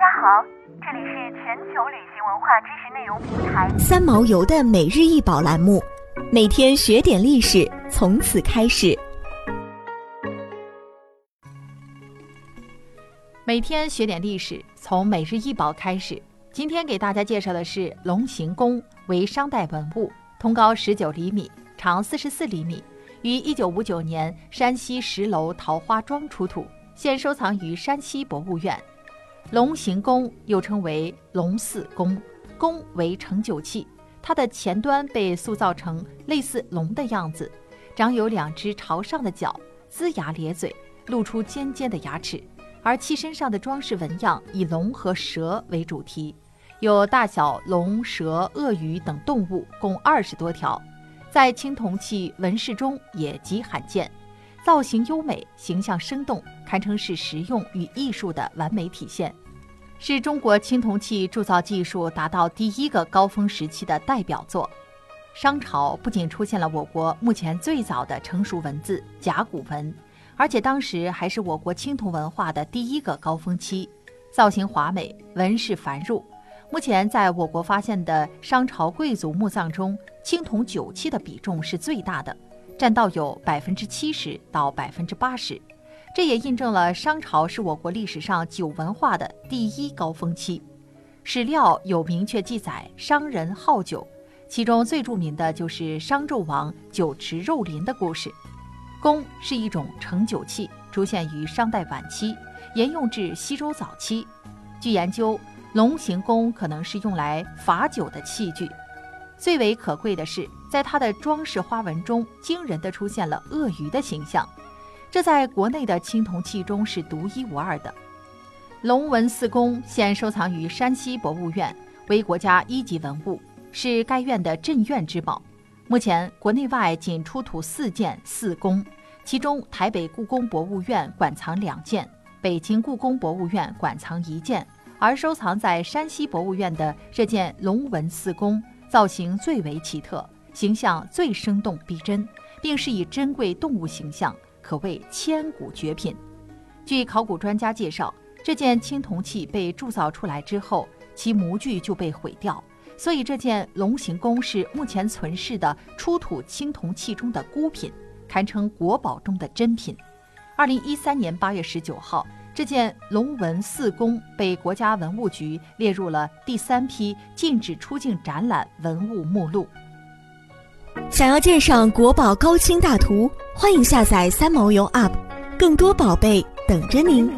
家好，这里是全球旅行文化知识内容平台三毛游的每日一宝栏目，每天学点历史，从此开始。每天学点历史，从每日一宝开始。今天给大家介绍的是龙形弓，为商代文物，通高十九厘米，长四十四厘米，于一九五九年山西石楼桃花庄出土，现收藏于山西博物院。龙形弓又称为龙四弓，弓为盛酒器，它的前端被塑造成类似龙的样子，长有两只朝上的角，龇牙咧嘴，露出尖尖的牙齿。而器身上的装饰纹样以龙和蛇为主题，有大小龙、蛇、鳄鱼等动物共二十多条，在青铜器纹饰中也极罕见，造型优美，形象生动。堪称是实用与艺术的完美体现，是中国青铜器铸造技术达到第一个高峰时期的代表作。商朝不仅出现了我国目前最早的成熟文字甲骨文，而且当时还是我国青铜文化的第一个高峰期，造型华美，纹饰繁缛。目前在我国发现的商朝贵族墓葬中，青铜酒器的比重是最大的，占到有百分之七十到百分之八十。这也印证了商朝是我国历史上酒文化的第一高峰期。史料有明确记载，商人好酒，其中最著名的就是商纣王酒池肉林的故事。弓是一种盛酒器，出现于商代晚期，沿用至西周早期。据研究，龙形弓可能是用来罚酒的器具。最为可贵的是，在它的装饰花纹中，惊人的出现了鳄鱼的形象。这在国内的青铜器中是独一无二的。龙纹四宫现收藏于山西博物院，为国家一级文物，是该院的镇院之宝。目前国内外仅出土四件四宫，其中台北故宫博物院馆藏两件，北京故宫博物院馆藏一件，而收藏在山西博物院的这件龙纹四宫，造型最为奇特，形象最生动逼真，并是以珍贵动物形象。可谓千古绝品。据考古专家介绍，这件青铜器被铸造出来之后，其模具就被毁掉，所以这件龙形弓是目前存世的出土青铜器中的孤品，堪称国宝中的珍品。二零一三年八月十九号，这件龙纹四弓被国家文物局列入了第三批禁止出境展览文物目录。想要鉴赏国宝高清大图，欢迎下载三毛游 UP，更多宝贝等着您。